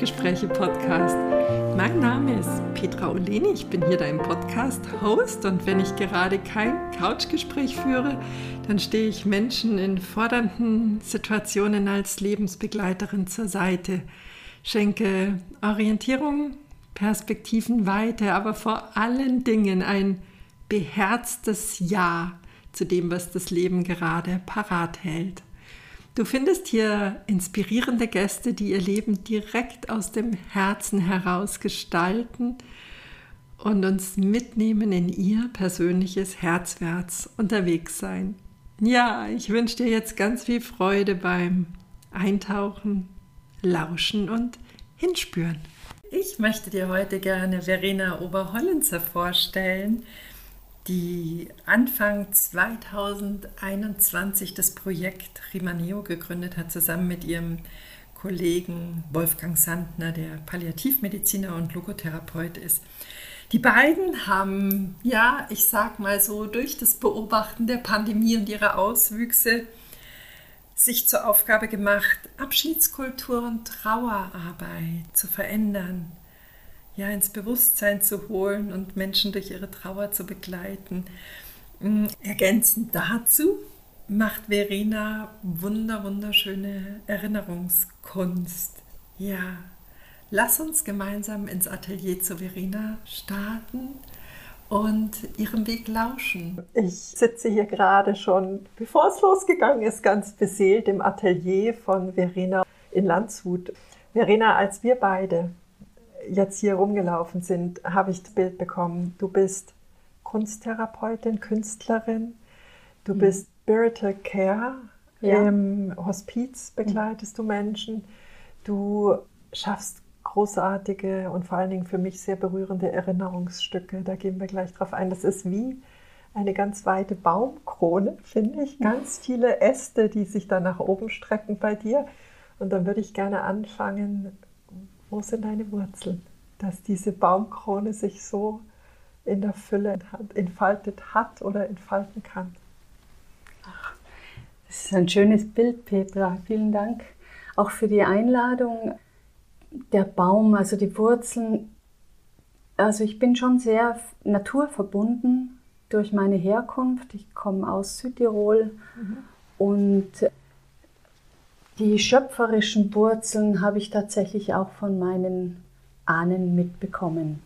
willkommen zum Couchgespräche-Podcast. Mein Name ist Petra Oleni, ich bin hier dein Podcast-Host und wenn ich gerade kein Couchgespräch führe, dann stehe ich Menschen in fordernden Situationen als Lebensbegleiterin zur Seite, schenke Orientierung, Perspektivenweite, aber vor allen Dingen ein beherztes Ja zu dem, was das Leben gerade parat hält. Du findest hier inspirierende Gäste, die ihr Leben direkt aus dem Herzen heraus gestalten und uns mitnehmen in ihr persönliches Herzwärts unterwegs sein. Ja, ich wünsche dir jetzt ganz viel Freude beim Eintauchen, Lauschen und Hinspüren. Ich möchte dir heute gerne Verena Oberhollenzer vorstellen die Anfang 2021 das Projekt Rimaneo gegründet hat, zusammen mit ihrem Kollegen Wolfgang Sandner, der Palliativmediziner und Logotherapeut ist. Die beiden haben, ja, ich sag mal so, durch das Beobachten der Pandemie und ihrer Auswüchse sich zur Aufgabe gemacht, Abschiedskultur und Trauerarbeit zu verändern, ja, ins Bewusstsein zu holen und Menschen durch ihre Trauer zu begleiten. Mm, ergänzend dazu macht Verena wunder, wunderschöne Erinnerungskunst. Ja, lass uns gemeinsam ins Atelier zu Verena starten und ihrem Weg lauschen. Ich sitze hier gerade schon, bevor es losgegangen ist, ganz beseelt im Atelier von Verena in Landshut. Verena, als wir beide jetzt hier rumgelaufen sind, habe ich das Bild bekommen. Du bist Kunsttherapeutin, Künstlerin, du mhm. bist Spiritual Care, ja. im Hospiz begleitest mhm. du Menschen, du schaffst großartige und vor allen Dingen für mich sehr berührende Erinnerungsstücke. Da gehen wir gleich drauf ein. Das ist wie eine ganz weite Baumkrone, finde ich. Ganz viele Äste, die sich da nach oben strecken bei dir. Und dann würde ich gerne anfangen wo sind deine Wurzeln? Dass diese Baumkrone sich so in der Fülle entfaltet hat oder entfalten kann. Ach, das ist ein schönes Bild, Petra. Vielen Dank auch für die Einladung. Der Baum, also die Wurzeln. Also ich bin schon sehr naturverbunden durch meine Herkunft. Ich komme aus Südtirol mhm. und die schöpferischen Wurzeln habe ich tatsächlich auch von meinen Ahnen mitbekommen.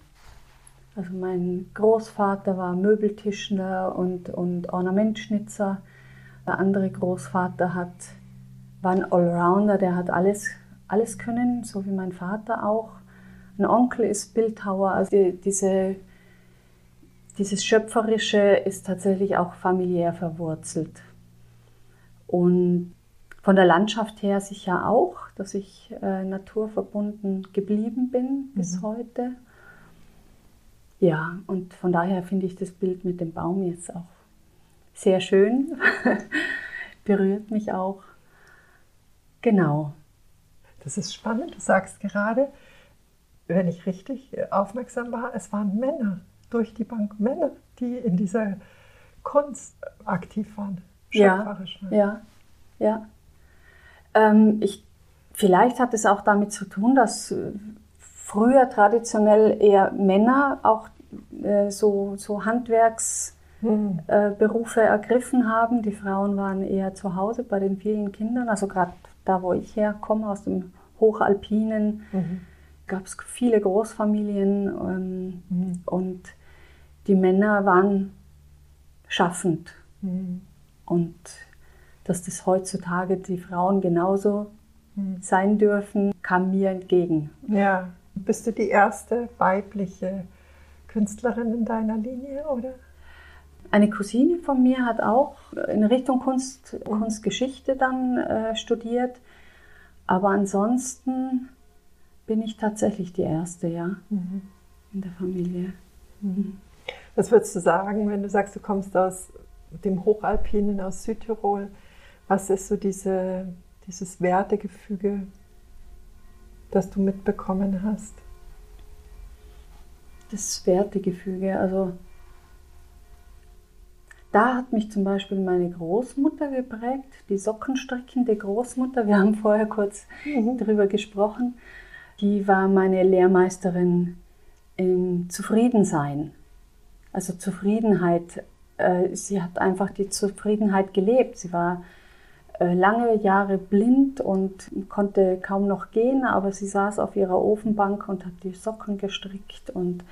Also mein Großvater war Möbeltischler und, und Ornamentschnitzer. Der andere Großvater hat, war ein Allrounder, der hat alles, alles können, so wie mein Vater auch. Ein Onkel ist Bildhauer. Also die, diese, dieses Schöpferische ist tatsächlich auch familiär verwurzelt. Und von der Landschaft her sicher auch, dass ich äh, naturverbunden geblieben bin bis mhm. heute. Ja, und von daher finde ich das Bild mit dem Baum jetzt auch sehr schön. Berührt mich auch. Genau. Das ist spannend. Du sagst gerade, wenn ich richtig aufmerksam war, es waren Männer durch die Bank, Männer, die in dieser Kunst aktiv waren. Schöpferisch ja, ja, ja. Ähm, ich, vielleicht hat es auch damit zu tun, dass äh, früher traditionell eher Männer auch äh, so, so Handwerksberufe hm. äh, ergriffen haben. Die Frauen waren eher zu Hause bei den vielen Kindern. Also gerade da, wo ich herkomme, aus dem Hochalpinen, mhm. gab es viele Großfamilien ähm, mhm. und die Männer waren schaffend. Mhm. Und dass das heutzutage die Frauen genauso hm. sein dürfen, kam mir entgegen. Ja. Bist du die erste weibliche Künstlerin in deiner Linie, oder? Eine Cousine von mir hat auch in Richtung Kunst, mhm. Kunstgeschichte dann äh, studiert. Aber ansonsten bin ich tatsächlich die Erste, ja, mhm. in der Familie. Mhm. Was würdest du sagen, wenn du sagst, du kommst aus dem Hochalpinen, aus Südtirol? Was ist so diese, dieses Wertegefüge, das du mitbekommen hast? Das Wertegefüge, also da hat mich zum Beispiel meine Großmutter geprägt, die sockenstrickende Großmutter. Wir haben vorher kurz mhm. darüber gesprochen. Die war meine Lehrmeisterin im Zufriedensein. Also Zufriedenheit. Äh, sie hat einfach die Zufriedenheit gelebt. Sie war lange Jahre blind und konnte kaum noch gehen, aber sie saß auf ihrer Ofenbank und hat die Socken gestrickt und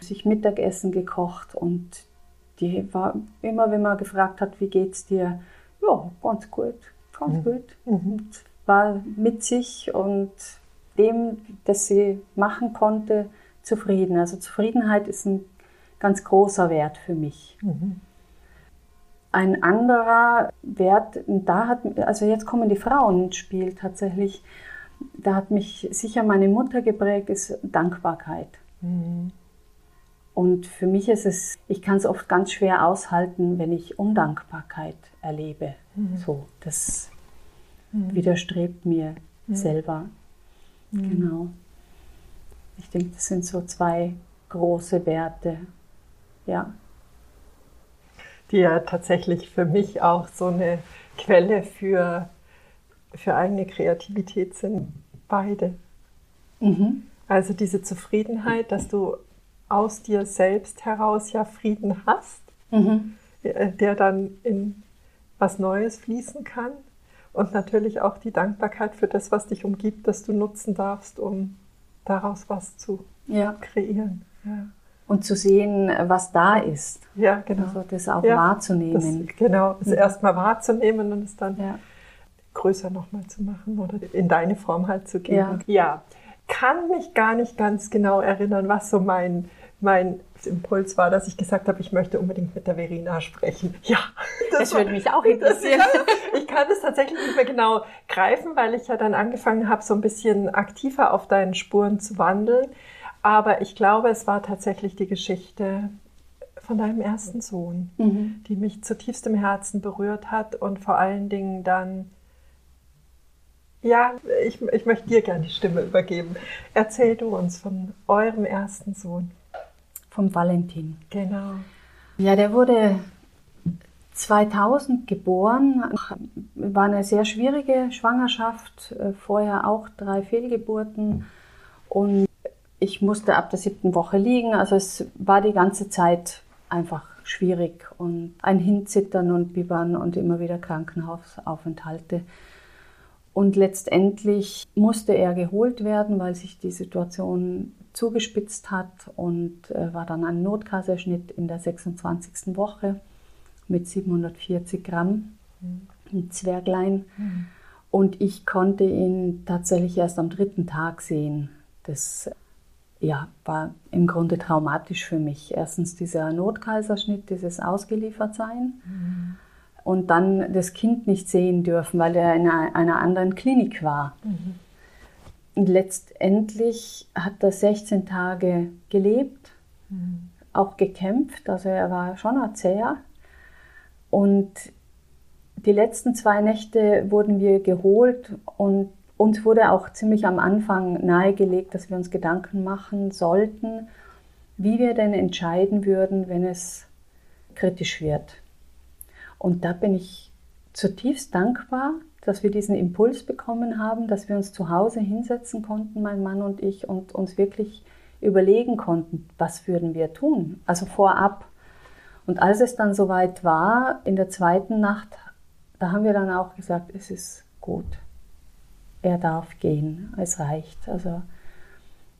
sich Mittagessen gekocht und die war immer, wenn man gefragt hat, wie geht's dir? Ja, ganz gut, ganz mhm. gut. Und war mit sich und dem, das sie machen konnte, zufrieden. Also Zufriedenheit ist ein ganz großer Wert für mich. Mhm. Ein anderer Wert, da hat, also jetzt kommen die Frauen ins Spiel tatsächlich, da hat mich sicher meine Mutter geprägt, ist Dankbarkeit. Mhm. Und für mich ist es, ich kann es oft ganz schwer aushalten, wenn ich Undankbarkeit erlebe. Mhm. So, das mhm. widerstrebt mir mhm. selber. Mhm. Genau. Ich denke, das sind so zwei große Werte. Ja die ja tatsächlich für mich auch so eine Quelle für, für eigene Kreativität sind. Beide. Mhm. Also diese Zufriedenheit, dass du aus dir selbst heraus ja Frieden hast, mhm. der dann in was Neues fließen kann. Und natürlich auch die Dankbarkeit für das, was dich umgibt, das du nutzen darfst, um daraus was zu ja. kreieren. Ja und zu sehen, was da ist. Ja, genau. Also das auch ja, wahrzunehmen. Das, genau, es erstmal wahrzunehmen und es dann ja. größer nochmal zu machen oder in deine Form halt zu geben. Ja. ja. Kann mich gar nicht ganz genau erinnern, was so mein, mein Impuls war, dass ich gesagt habe, ich möchte unbedingt mit der Verena sprechen. Ja, das, das würde mich auch interessieren. Das, ich kann das tatsächlich nicht mehr genau greifen, weil ich ja dann angefangen habe, so ein bisschen aktiver auf deinen Spuren zu wandeln. Aber ich glaube, es war tatsächlich die Geschichte von deinem ersten Sohn, mhm. die mich zutiefst im Herzen berührt hat und vor allen Dingen dann, ja, ich, ich möchte dir gerne die Stimme übergeben. Erzähl du uns von eurem ersten Sohn. Vom Valentin. Genau. Ja, der wurde 2000 geboren, war eine sehr schwierige Schwangerschaft, äh, vorher auch drei Fehlgeburten und ich musste ab der siebten Woche liegen. Also es war die ganze Zeit einfach schwierig und ein Hinzittern und Bibbern und immer wieder Krankenhausaufenthalte. Und letztendlich musste er geholt werden, weil sich die Situation zugespitzt hat und äh, war dann ein Notkaiserschnitt in der 26. Woche mit 740 Gramm, mhm. ein Zwerglein. Mhm. Und ich konnte ihn tatsächlich erst am dritten Tag sehen. Das ja, war im Grunde traumatisch für mich. Erstens dieser Notkaiserschnitt, dieses Ausgeliefertsein mhm. und dann das Kind nicht sehen dürfen, weil er in einer anderen Klinik war. Mhm. Und letztendlich hat er 16 Tage gelebt, mhm. auch gekämpft, also er war schon ein Zäher. Und die letzten zwei Nächte wurden wir geholt und uns wurde auch ziemlich am Anfang nahegelegt, dass wir uns Gedanken machen sollten, wie wir denn entscheiden würden, wenn es kritisch wird. Und da bin ich zutiefst dankbar, dass wir diesen Impuls bekommen haben, dass wir uns zu Hause hinsetzen konnten, mein Mann und ich, und uns wirklich überlegen konnten, was würden wir tun, also vorab. Und als es dann soweit war, in der zweiten Nacht, da haben wir dann auch gesagt, es ist gut er darf gehen, es reicht. Also,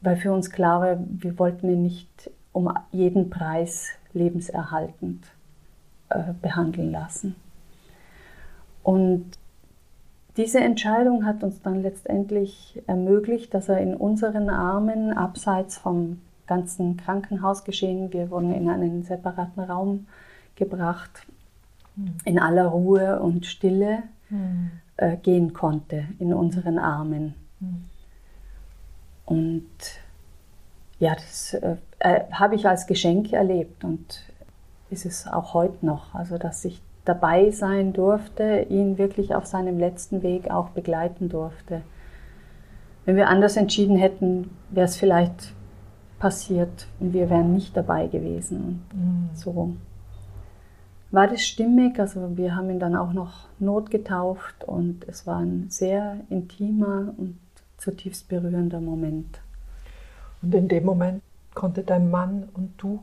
weil für uns klar war, wir wollten ihn nicht um jeden Preis lebenserhaltend äh, behandeln lassen. Und diese Entscheidung hat uns dann letztendlich ermöglicht, dass er in unseren Armen, abseits vom ganzen Krankenhausgeschehen, wir wurden in einen separaten Raum gebracht, hm. in aller Ruhe und Stille, mhm äh, gehen konnte in unseren Armen. Mhm. Und ja, das äh, äh, habe ich als Geschenk erlebt und ist es auch heute noch. Also, dass ich dabei sein durfte, ihn wirklich auf seinem letzten Weg auch begleiten durfte. Wenn wir anders entschieden hätten, wäre es vielleicht passiert und wir wären nicht dabei gewesen. Und mhm. so. War das stimmig. Also wir haben ihn dann auch noch notgetauft und es war ein sehr intimer und zutiefst berührender Moment. Und in dem Moment konnte dein Mann und du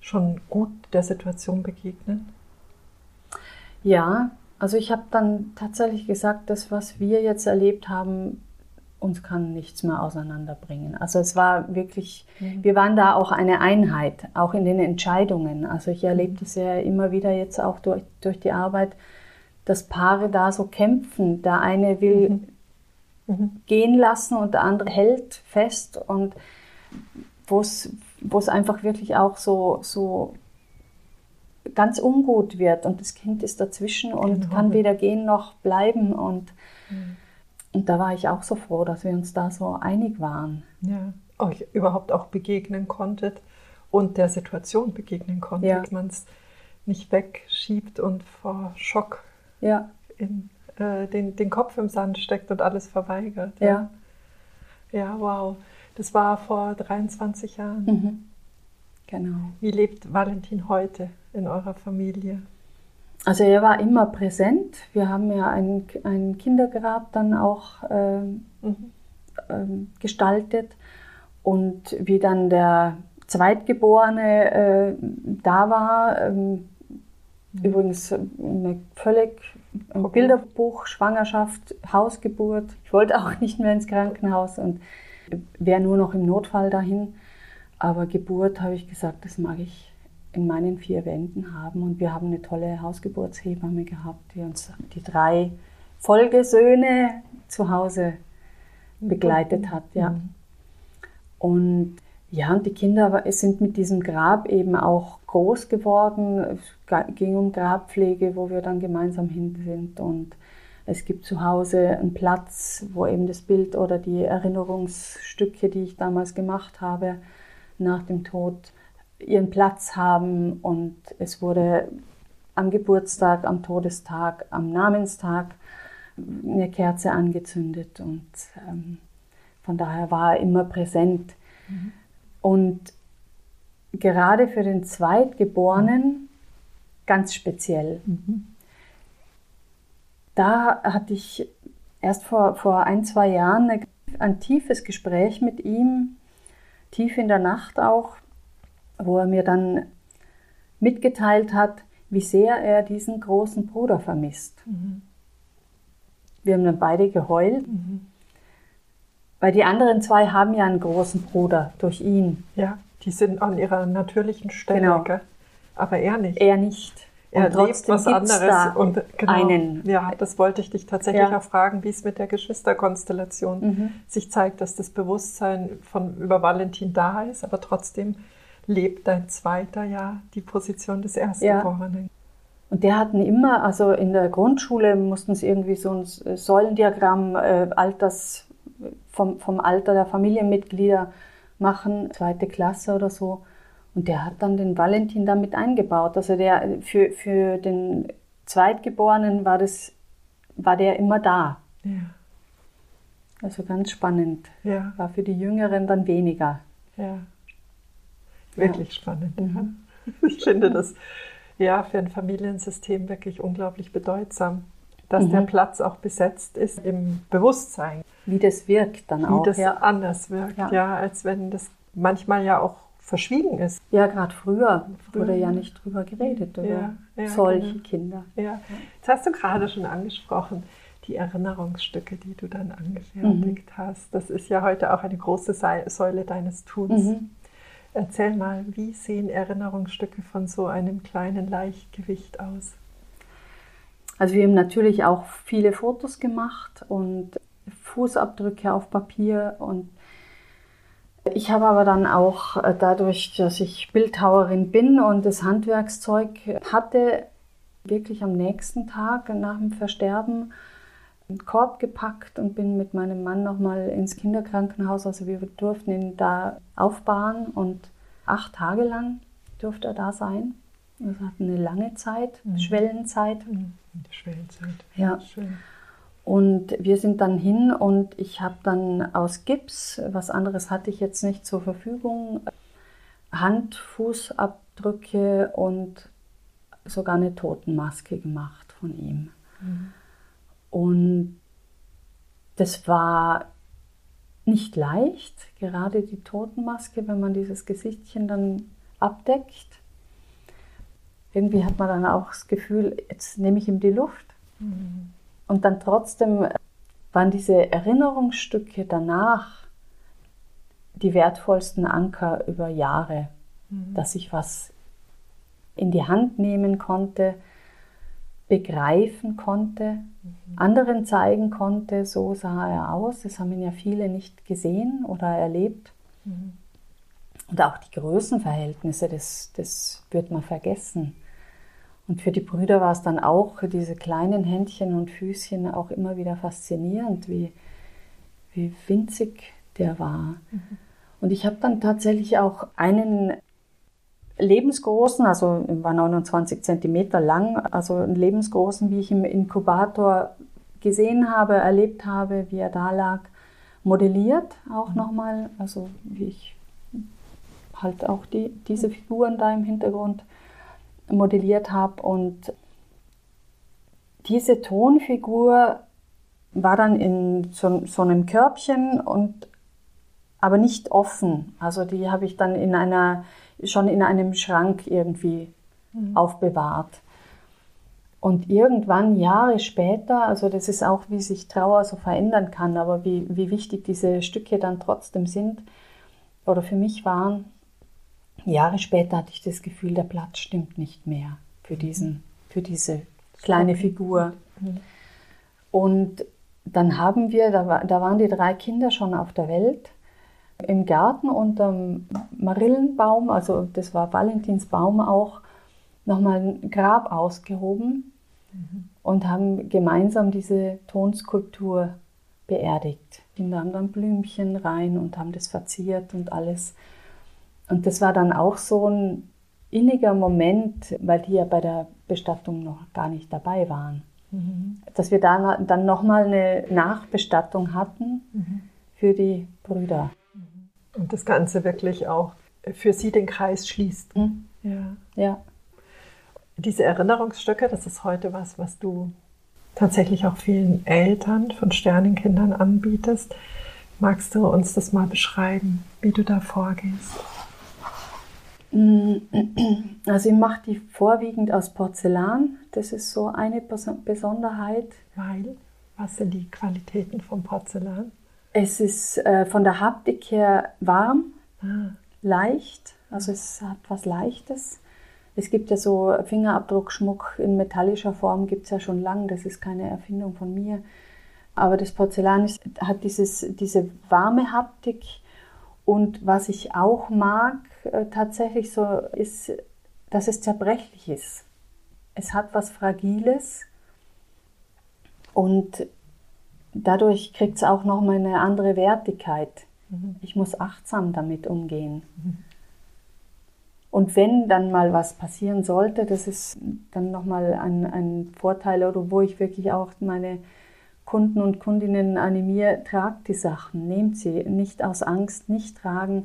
schon gut der Situation begegnen? Ja, also ich habe dann tatsächlich gesagt, das, was wir jetzt erlebt haben, uns kann nichts mehr auseinanderbringen. Also es war wirklich, mhm. wir waren da auch eine Einheit, auch in den Entscheidungen. Also ich erlebe das ja immer wieder jetzt auch durch, durch die Arbeit, dass Paare da so kämpfen. Der eine will mhm. Mhm. gehen lassen und der andere hält fest und wo es einfach wirklich auch so, so ganz ungut wird und das Kind ist dazwischen und genau. kann weder gehen noch bleiben und mhm. Und da war ich auch so froh, dass wir uns da so einig waren. Ja, euch überhaupt auch begegnen konntet und der Situation begegnen konntet, ja. dass man es nicht wegschiebt und vor Schock ja. in, äh, den, den Kopf im Sand steckt und alles verweigert. Ja. Ja, wow. Das war vor 23 Jahren. Mhm. Genau. Wie lebt Valentin heute in eurer Familie? Also er war immer präsent. Wir haben ja ein, ein Kindergrab dann auch ähm, mhm. ähm, gestaltet. Und wie dann der Zweitgeborene äh, da war, ähm, mhm. übrigens eine völlig ein okay. Bilderbuch, Schwangerschaft, Hausgeburt. Ich wollte auch nicht mehr ins Krankenhaus und wäre nur noch im Notfall dahin. Aber Geburt habe ich gesagt, das mag ich in meinen vier Wänden haben. Und wir haben eine tolle Hausgeburtshebamme gehabt, die uns die drei Folgesöhne zu Hause begleitet hat. Ja. Mhm. Und ja, und die Kinder sind mit diesem Grab eben auch groß geworden. Es ging um Grabpflege, wo wir dann gemeinsam hin sind. Und es gibt zu Hause einen Platz, wo eben das Bild oder die Erinnerungsstücke, die ich damals gemacht habe, nach dem Tod ihren Platz haben und es wurde am Geburtstag, am Todestag, am Namenstag eine Kerze angezündet und ähm, von daher war er immer präsent. Mhm. Und gerade für den Zweitgeborenen ganz speziell. Mhm. Da hatte ich erst vor, vor ein, zwei Jahren ein tiefes Gespräch mit ihm, tief in der Nacht auch, wo er mir dann mitgeteilt hat, wie sehr er diesen großen Bruder vermisst. Mhm. Wir haben dann beide geheult, mhm. weil die anderen zwei haben ja einen großen Bruder durch ihn. Ja, die sind an ihrer natürlichen Stelle, genau. Gell? aber er nicht. Er nicht. Er lebt was anderes. und genau, einen. Ja, das wollte ich dich tatsächlich ja. auch fragen, wie es mit der Geschwisterkonstellation mhm. sich zeigt, dass das Bewusstsein von über Valentin da ist, aber trotzdem lebt dein zweiter ja die Position des Erstgeborenen. Ja. Und der hatten immer, also in der Grundschule mussten sie irgendwie so ein Säulendiagramm äh, Alters, vom, vom Alter der Familienmitglieder machen, zweite Klasse oder so. Und der hat dann den Valentin damit eingebaut. Also der für, für den Zweitgeborenen war das, war der immer da. Ja. Also ganz spannend. Ja. War für die Jüngeren dann weniger. Ja. Wirklich ja. spannend. Mhm. Ich finde das ja für ein Familiensystem wirklich unglaublich bedeutsam, dass mhm. der Platz auch besetzt ist im Bewusstsein. Wie das wirkt dann auch. Wie das ja. anders wirkt, ja. ja, als wenn das manchmal ja auch verschwiegen ist. Ja, gerade früher, früher wurde ja nicht drüber geredet, über ja, ja, solche genau. Kinder. Ja. Jetzt hast du gerade schon angesprochen, die Erinnerungsstücke, die du dann angefertigt mhm. hast. Das ist ja heute auch eine große Säule deines Tuns. Mhm. Erzähl mal, wie sehen Erinnerungsstücke von so einem kleinen Leichtgewicht aus? Also wir haben natürlich auch viele Fotos gemacht und Fußabdrücke auf Papier und ich habe aber dann auch äh, dadurch, dass ich Bildhauerin bin und das Handwerkszeug hatte, wirklich am nächsten Tag nach dem Versterben einen Korb gepackt und bin mit meinem Mann nochmal ins Kinderkrankenhaus. Also wir durften ihn da aufbauen und acht Tage lang durfte er da sein. Wir hatten eine lange Zeit, mhm. Schwellenzeit. Mhm. Schwellenzeit. Ja. Schön. Und wir sind dann hin und ich habe dann aus Gips, was anderes hatte ich jetzt nicht zur Verfügung, Hand, Fußabdrücke und sogar eine Totenmaske gemacht von ihm. Mhm. Und das war nicht leicht, gerade die Totenmaske, wenn man dieses Gesichtchen dann abdeckt. Irgendwie hat man dann auch das Gefühl, jetzt nehme ich ihm die Luft. Mhm. Und dann trotzdem waren diese Erinnerungsstücke danach die wertvollsten Anker über Jahre, mhm. dass ich was in die Hand nehmen konnte, begreifen konnte, mhm. anderen zeigen konnte, so sah er aus. Das haben ihn ja viele nicht gesehen oder erlebt. Mhm. Und auch die Größenverhältnisse, das, das wird man vergessen. Und für die Brüder war es dann auch, diese kleinen Händchen und Füßchen, auch immer wieder faszinierend, wie, wie winzig der war. Mhm. Und ich habe dann tatsächlich auch einen lebensgroßen, also war 29 Zentimeter lang, also einen lebensgroßen, wie ich im Inkubator gesehen habe, erlebt habe, wie er da lag, modelliert auch mhm. nochmal, also wie ich halt auch die, diese Figuren da im Hintergrund modelliert habe. Und diese Tonfigur war dann in so, so einem Körbchen und aber nicht offen. Also die habe ich dann in einer schon in einem Schrank irgendwie mhm. aufbewahrt. Und irgendwann, Jahre später, also das ist auch, wie sich Trauer so verändern kann, aber wie, wie wichtig diese Stücke dann trotzdem sind oder für mich waren, Jahre später hatte ich das Gefühl, der Platz stimmt nicht mehr für, diesen, für diese kleine Figur. Mhm. Und dann haben wir, da, war, da waren die drei Kinder schon auf der Welt im Garten unterm Marillenbaum, also das war Valentinsbaum auch, nochmal ein Grab ausgehoben mhm. und haben gemeinsam diese Tonskulptur beerdigt. Die haben dann Blümchen rein und haben das verziert und alles. Und das war dann auch so ein inniger Moment, weil die ja bei der Bestattung noch gar nicht dabei waren. Mhm. Dass wir da dann nochmal eine Nachbestattung hatten mhm. für die Brüder. Und das Ganze wirklich auch für sie den Kreis schließt. Mhm. Ja. ja. Diese Erinnerungsstücke, das ist heute was, was du tatsächlich auch vielen Eltern von Sternenkindern anbietest. Magst du uns das mal beschreiben, wie du da vorgehst? Mm, also ich mache die vorwiegend aus Porzellan. Das ist so eine Besonderheit. Weil? Was sind die Qualitäten vom Porzellan? Es ist äh, von der Haptik her warm, ah. leicht, also es hat was Leichtes. Es gibt ja so Fingerabdruckschmuck in metallischer Form, gibt es ja schon lange, das ist keine Erfindung von mir. Aber das Porzellan ist, hat dieses, diese warme Haptik. Und was ich auch mag äh, tatsächlich so, ist, dass es zerbrechlich ist. Es hat was Fragiles. Und dadurch kriegt es auch nochmal eine andere Wertigkeit. Mhm. Ich muss achtsam damit umgehen. Mhm. Und wenn dann mal was passieren sollte, das ist dann nochmal ein, ein Vorteil oder wo ich wirklich auch meine Kunden und Kundinnen animiere, tragt die Sachen, nehmt sie, nicht aus Angst, nicht tragen,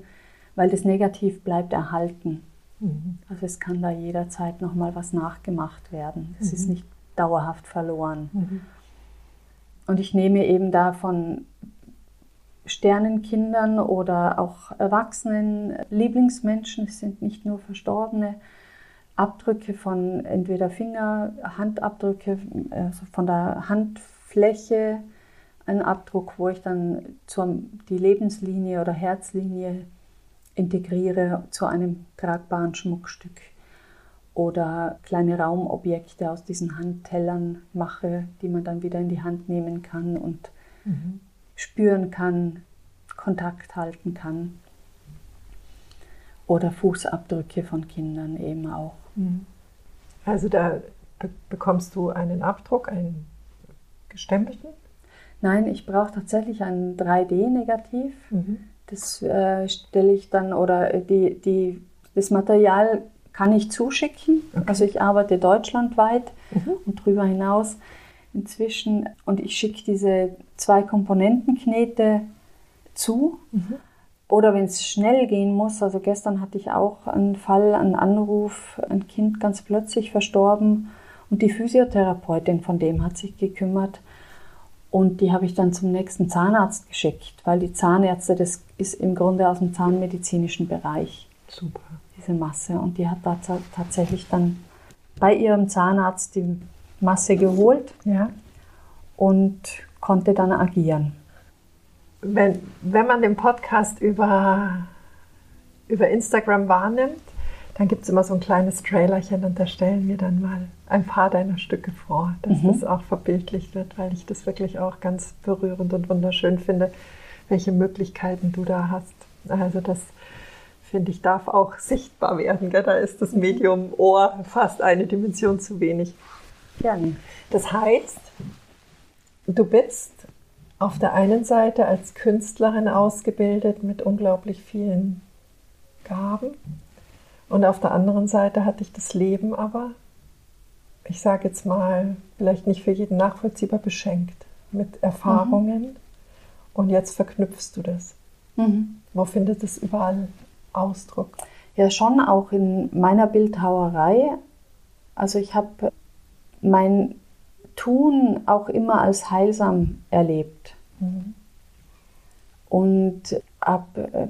weil das Negativ bleibt erhalten. Mhm. Also es kann da jederzeit nochmal was nachgemacht werden. Es mhm. ist nicht dauerhaft verloren. Mhm. Und ich nehme eben da von Sternenkindern oder auch Erwachsenen, Lieblingsmenschen, es sind nicht nur Verstorbene, Abdrücke von entweder Finger, Handabdrücke, also von der Handfläche, ein Abdruck, wo ich dann zur, die Lebenslinie oder Herzlinie integriere zu einem tragbaren Schmuckstück oder kleine Raumobjekte aus diesen Handtellern mache, die man dann wieder in die Hand nehmen kann und mhm. spüren kann, Kontakt halten kann. Oder Fußabdrücke von Kindern eben auch. Mhm. Also da be bekommst du einen Abdruck, einen gestempelten? Nein, ich brauche tatsächlich ein 3D-Negativ. Mhm. Das äh, stelle ich dann, oder die, die, das Material kann ich zuschicken. Okay. Also ich arbeite deutschlandweit mhm. und darüber hinaus inzwischen. Und ich schicke diese zwei Komponentenknete zu. Mhm. Oder wenn es schnell gehen muss, also gestern hatte ich auch einen Fall, einen Anruf, ein Kind ganz plötzlich verstorben und die Physiotherapeutin von dem hat sich gekümmert und die habe ich dann zum nächsten Zahnarzt geschickt, weil die Zahnärzte, das ist im Grunde aus dem zahnmedizinischen Bereich. Super. Diese Masse und die hat da tatsächlich dann bei ihrem Zahnarzt die Masse geholt ja. und konnte dann agieren wenn, wenn man den Podcast über, über Instagram wahrnimmt, dann gibt es immer so ein kleines Trailerchen und da stellen wir dann mal ein paar deiner Stücke vor, dass mhm. das auch verbildlicht wird, weil ich das wirklich auch ganz berührend und wunderschön finde, welche Möglichkeiten du da hast. Also das finde ich darf auch sichtbar werden. Gell? Da ist das Medium Ohr fast eine Dimension zu wenig. Gerne. Das heißt, du bist auf der einen Seite als Künstlerin ausgebildet mit unglaublich vielen Gaben und auf der anderen Seite hatte ich das Leben aber, ich sage jetzt mal, vielleicht nicht für jeden nachvollziehbar beschenkt mit Erfahrungen mhm. und jetzt verknüpfst du das. Mhm. Wo findet es überall Ausdruck? Ja, schon auch in meiner Bildhauerei. Also ich habe mein Tun auch immer als heilsam erlebt. Mhm. Und habe äh,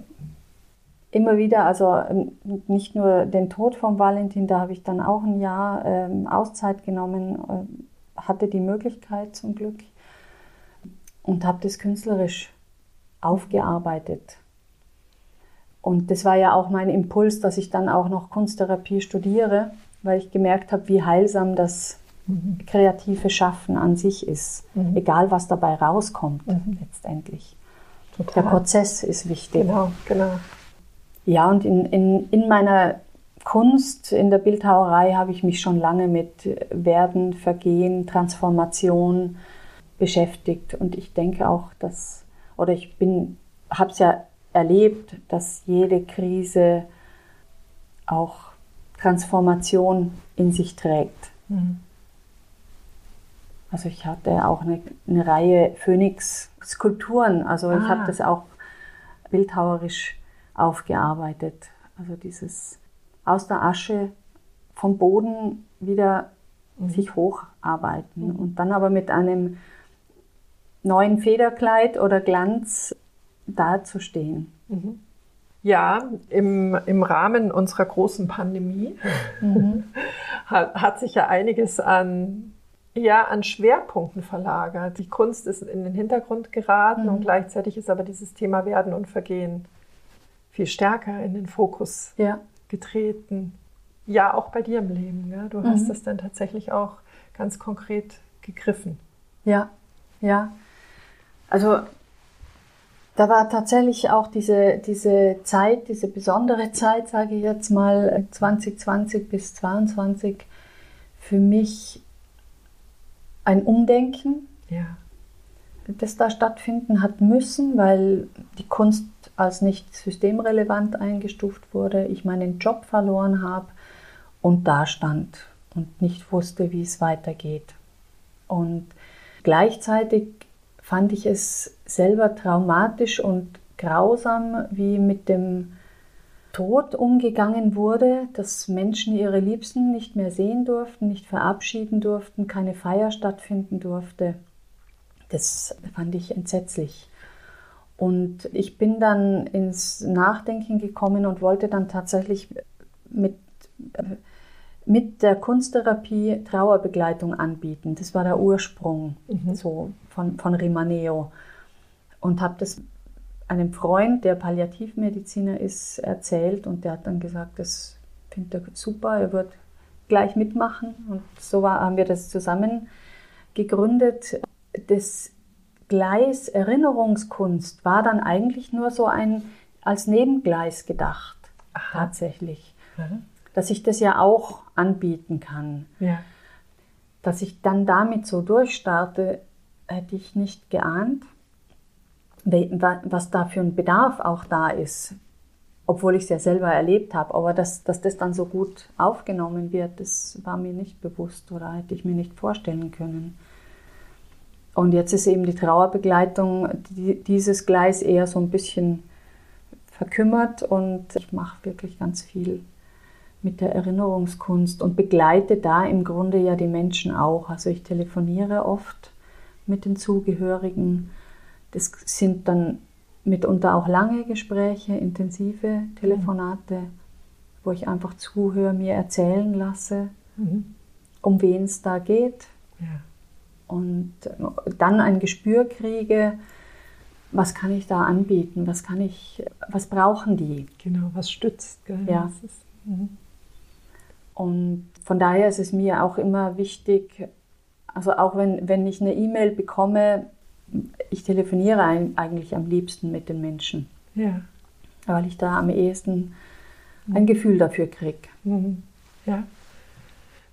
immer wieder, also ähm, nicht nur den Tod von Valentin, da habe ich dann auch ein Jahr ähm, Auszeit genommen, äh, hatte die Möglichkeit zum Glück und habe das künstlerisch aufgearbeitet. Und das war ja auch mein Impuls, dass ich dann auch noch Kunsttherapie studiere, weil ich gemerkt habe, wie heilsam das kreative Schaffen an sich ist. Mhm. Egal, was dabei rauskommt, mhm. letztendlich. Total. Der Prozess ist wichtig. Genau, genau. Ja, und in, in, in meiner Kunst, in der Bildhauerei habe ich mich schon lange mit Werden, Vergehen, Transformation beschäftigt. Und ich denke auch, dass, oder ich bin, habe es ja erlebt, dass jede Krise auch Transformation in sich trägt. Mhm. Also ich hatte auch eine, eine Reihe Phönix-Skulpturen. Also ah. ich habe das auch bildhauerisch aufgearbeitet. Also dieses aus der Asche vom Boden wieder mhm. sich hocharbeiten mhm. und dann aber mit einem neuen Federkleid oder Glanz dazustehen. Mhm. Ja, im, im Rahmen unserer großen Pandemie mhm. hat, hat sich ja einiges an ja, an Schwerpunkten verlagert. Die Kunst ist in den Hintergrund geraten mhm. und gleichzeitig ist aber dieses Thema Werden und Vergehen viel stärker in den Fokus ja. getreten. Ja, auch bei dir im Leben. Ja? Du mhm. hast das dann tatsächlich auch ganz konkret gegriffen. Ja, ja. Also da war tatsächlich auch diese, diese Zeit, diese besondere Zeit, sage ich jetzt mal, 2020 bis 2022, für mich ein Umdenken, ja. das da stattfinden hat müssen, weil die Kunst als nicht systemrelevant eingestuft wurde, ich meinen Job verloren habe und da stand und nicht wusste, wie es weitergeht. Und gleichzeitig fand ich es selber traumatisch und grausam, wie mit dem Tod umgegangen wurde, dass Menschen ihre Liebsten nicht mehr sehen durften, nicht verabschieden durften, keine Feier stattfinden durfte. Das fand ich entsetzlich. Und ich bin dann ins Nachdenken gekommen und wollte dann tatsächlich mit, mit der Kunsttherapie Trauerbegleitung anbieten. Das war der Ursprung mhm. so von, von Rimaneo. Und habe das einem Freund, der Palliativmediziner ist, erzählt und der hat dann gesagt, das findet er super, er wird gleich mitmachen. Und so war, haben wir das zusammen gegründet. Das Gleis Erinnerungskunst war dann eigentlich nur so ein als Nebengleis gedacht, Aha. tatsächlich. Mhm. Dass ich das ja auch anbieten kann. Ja. Dass ich dann damit so durchstarte, hätte ich nicht geahnt was da für ein Bedarf auch da ist, obwohl ich es ja selber erlebt habe. Aber dass, dass das dann so gut aufgenommen wird, das war mir nicht bewusst oder hätte ich mir nicht vorstellen können. Und jetzt ist eben die Trauerbegleitung, die, dieses Gleis eher so ein bisschen verkümmert und ich mache wirklich ganz viel mit der Erinnerungskunst und begleite da im Grunde ja die Menschen auch. Also ich telefoniere oft mit den Zugehörigen. Das sind dann mitunter auch lange Gespräche, intensive Telefonate, wo ich einfach zuhöre, mir erzählen lasse, mhm. um wen es da geht. Ja. Und dann ein Gespür kriege, was kann ich da anbieten, was kann ich, was brauchen die? Genau, was stützt. Gell? Ja. Ist, mhm. Und von daher ist es mir auch immer wichtig, also auch wenn, wenn ich eine E-Mail bekomme, ich telefoniere eigentlich am liebsten mit den Menschen. Ja. Weil ich da am ehesten ein Gefühl dafür kriege. Mhm. Ja.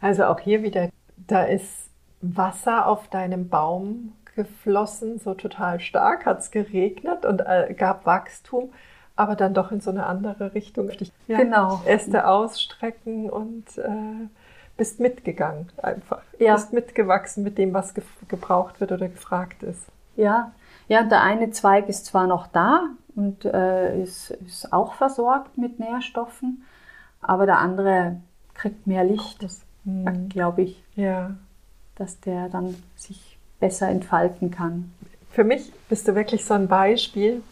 Also auch hier wieder, da ist Wasser auf deinem Baum geflossen, so total stark, hat es geregnet und äh, gab Wachstum aber dann doch in so eine andere Richtung. Ja, genau. Äste ausstrecken und äh, bist mitgegangen einfach. Ja. Bist mitgewachsen mit dem, was ge gebraucht wird oder gefragt ist. Ja, ja, der eine Zweig ist zwar noch da und äh, ist, ist auch versorgt mit Nährstoffen, aber der andere kriegt mehr Licht, hm. glaube ich. Ja. Dass der dann sich besser entfalten kann. Für mich bist du wirklich so ein Beispiel,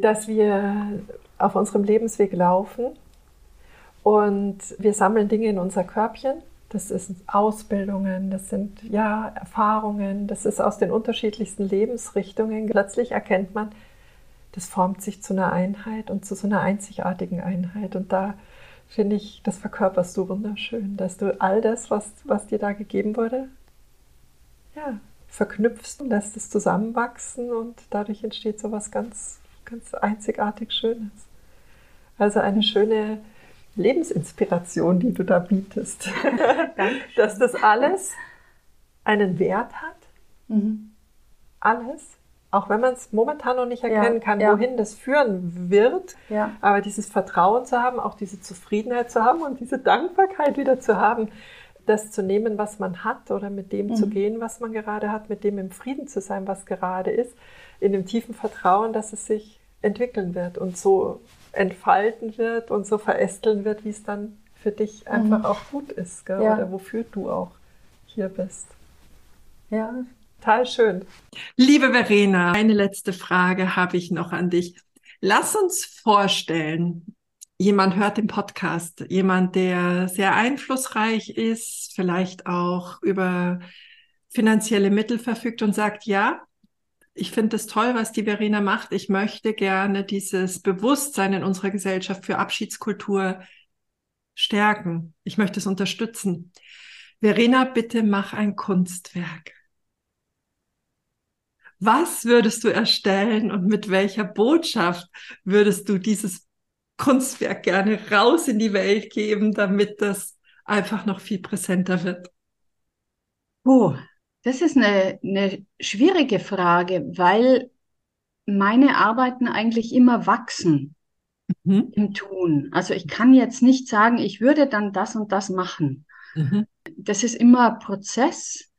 dass wir auf unserem Lebensweg laufen und wir sammeln Dinge in unser Körbchen. Das sind Ausbildungen, das sind ja Erfahrungen, das ist aus den unterschiedlichsten Lebensrichtungen. Plötzlich erkennt man, das formt sich zu einer Einheit und zu so einer einzigartigen Einheit. Und da finde ich, das verkörperst du wunderschön, dass du all das, was, was dir da gegeben wurde, ja, verknüpfst und lässt es zusammenwachsen und dadurch entsteht so was ganz ganz einzigartig Schönes. Also eine schöne Lebensinspiration, die du da bietest. Dass das alles einen Wert hat. Mhm. Alles. Auch wenn man es momentan noch nicht erkennen ja, kann, ja. wohin das führen wird. Ja. Aber dieses Vertrauen zu haben, auch diese Zufriedenheit zu haben und diese Dankbarkeit wieder zu haben, das zu nehmen, was man hat oder mit dem mhm. zu gehen, was man gerade hat, mit dem im Frieden zu sein, was gerade ist, in dem tiefen Vertrauen, dass es sich entwickeln wird und so entfalten wird und so verästeln wird, wie es dann für dich einfach mhm. auch gut ist gell? Ja. oder wofür du auch hier bist. Ja, total schön. Liebe Verena, eine letzte Frage habe ich noch an dich. Lass uns vorstellen, jemand hört den Podcast, jemand, der sehr einflussreich ist, vielleicht auch über finanzielle Mittel verfügt und sagt, ja, ich finde es toll, was die Verena macht. Ich möchte gerne dieses Bewusstsein in unserer Gesellschaft für Abschiedskultur stärken. Ich möchte es unterstützen. Verena, bitte mach ein Kunstwerk. Was würdest du erstellen und mit welcher Botschaft würdest du dieses Kunstwerk gerne raus in die Welt geben, damit das einfach noch viel präsenter wird? Oh, das ist eine, eine schwierige Frage, weil meine Arbeiten eigentlich immer wachsen mhm. im Tun. Also ich kann jetzt nicht sagen, ich würde dann das und das machen. Mhm. Das ist immer Prozess,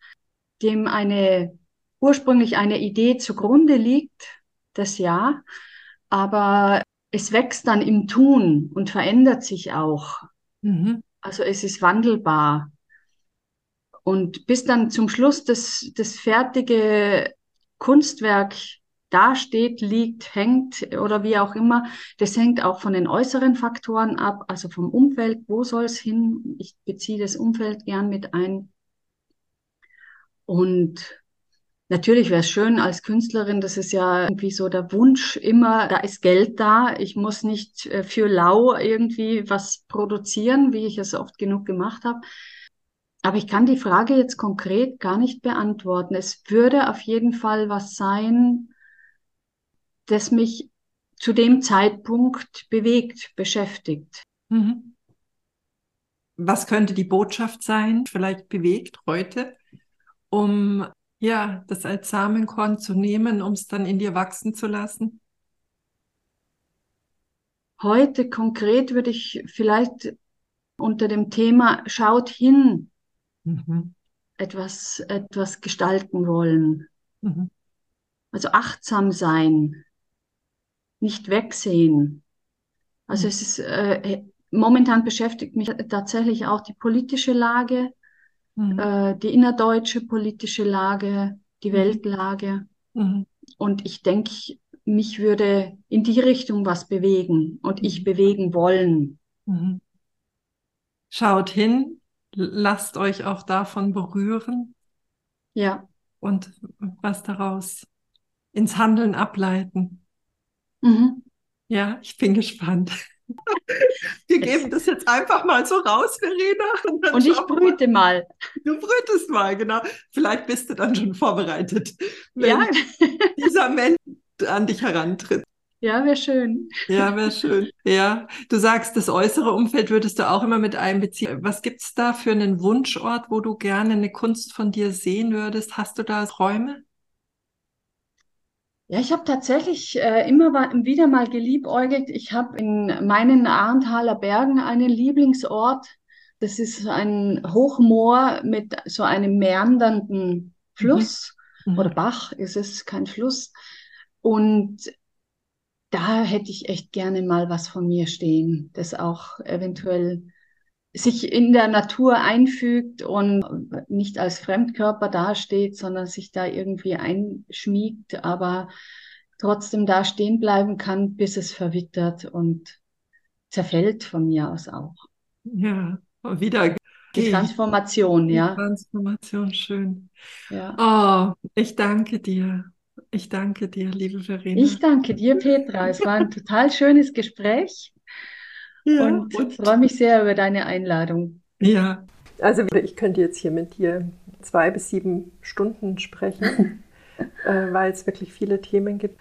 dem eine ursprünglich eine Idee zugrunde liegt, das ja, aber es wächst dann im Tun und verändert sich auch. Mhm. Also es ist wandelbar. Und bis dann zum Schluss das, das fertige Kunstwerk dasteht, liegt, hängt oder wie auch immer, das hängt auch von den äußeren Faktoren ab, also vom Umfeld, wo soll es hin? Ich beziehe das Umfeld gern mit ein. Und Natürlich wäre es schön als Künstlerin, das ist ja irgendwie so der Wunsch immer, da ist Geld da, ich muss nicht äh, für lau irgendwie was produzieren, wie ich es oft genug gemacht habe. Aber ich kann die Frage jetzt konkret gar nicht beantworten. Es würde auf jeden Fall was sein, das mich zu dem Zeitpunkt bewegt, beschäftigt. Mhm. Was könnte die Botschaft sein, vielleicht bewegt heute, um ja, das als Samenkorn zu nehmen, um es dann in dir wachsen zu lassen? Heute konkret würde ich vielleicht unter dem Thema schaut hin mhm. etwas, etwas gestalten wollen. Mhm. Also achtsam sein, nicht wegsehen, Also es ist äh, momentan beschäftigt mich tatsächlich auch die politische Lage, mhm. äh, die innerdeutsche politische Lage, die mhm. Weltlage. Mhm. Und ich denke, mich würde in die Richtung was bewegen und ich mhm. bewegen wollen. Mhm. Schaut hin, lasst euch auch davon berühren. Ja. Und was daraus ins Handeln ableiten. Mhm. Ja, ich bin gespannt. Wir geben das jetzt einfach mal so raus, Verena. Und, und ich brüte mal. Du brütest mal, genau. Vielleicht bist du dann schon vorbereitet, wenn ja. dieser Mensch an dich herantritt. Ja, wäre schön. Ja, wäre schön. Ja, du sagst, das äußere Umfeld würdest du auch immer mit einbeziehen. Was gibt es da für einen Wunschort, wo du gerne eine Kunst von dir sehen würdest? Hast du da Räume? Ja, ich habe tatsächlich äh, immer wieder mal geliebäugelt. Ich habe in meinen Arnthaler Bergen einen Lieblingsort. Das ist ein Hochmoor mit so einem meandernden Fluss mhm. oder Bach. Es ist kein Fluss. Und da hätte ich echt gerne mal was von mir stehen, das auch eventuell sich in der Natur einfügt und nicht als Fremdkörper dasteht, sondern sich da irgendwie einschmiegt, aber trotzdem da stehen bleiben kann, bis es verwittert und zerfällt von mir aus auch. Ja, wieder die Transformation, die ja. Transformation, schön. Ja. Oh, ich danke dir. Ich danke dir, liebe Verena. Ich danke dir, Petra. Es war ein total schönes Gespräch. Ja, und, und freue mich sehr über deine Einladung. Ja. Also ich könnte jetzt hier mit dir zwei bis sieben Stunden sprechen, äh, weil es wirklich viele Themen gibt.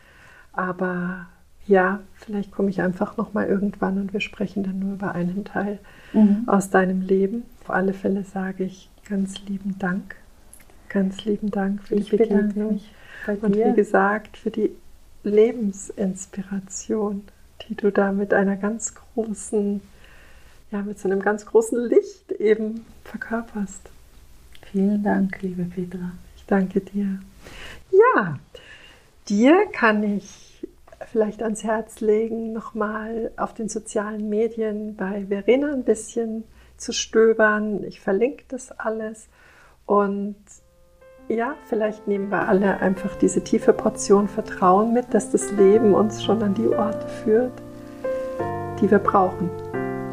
Aber ja, vielleicht komme ich einfach noch mal irgendwann und wir sprechen dann nur über einen Teil mhm. aus deinem Leben. Auf alle Fälle sage ich ganz lieben Dank, ganz lieben Dank für ich die Begegnung und wie gesagt für die Lebensinspiration die du da mit einer ganz großen, ja, mit so einem ganz großen Licht eben verkörperst. Vielen Dank, liebe Petra. Ich danke dir. Ja, dir kann ich vielleicht ans Herz legen, nochmal auf den sozialen Medien bei Verena ein bisschen zu stöbern. Ich verlinke das alles und ja, vielleicht nehmen wir alle einfach diese tiefe Portion Vertrauen mit, dass das Leben uns schon an die Orte führt, die wir brauchen,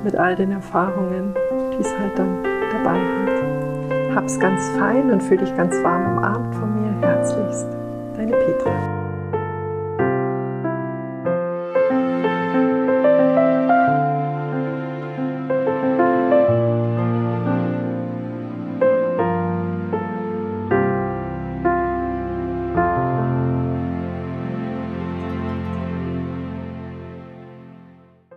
mit all den Erfahrungen, die es halt dann dabei hat. Hab's ganz fein und fühl dich ganz warm umarmt von mir. Herzlichst, deine Petra.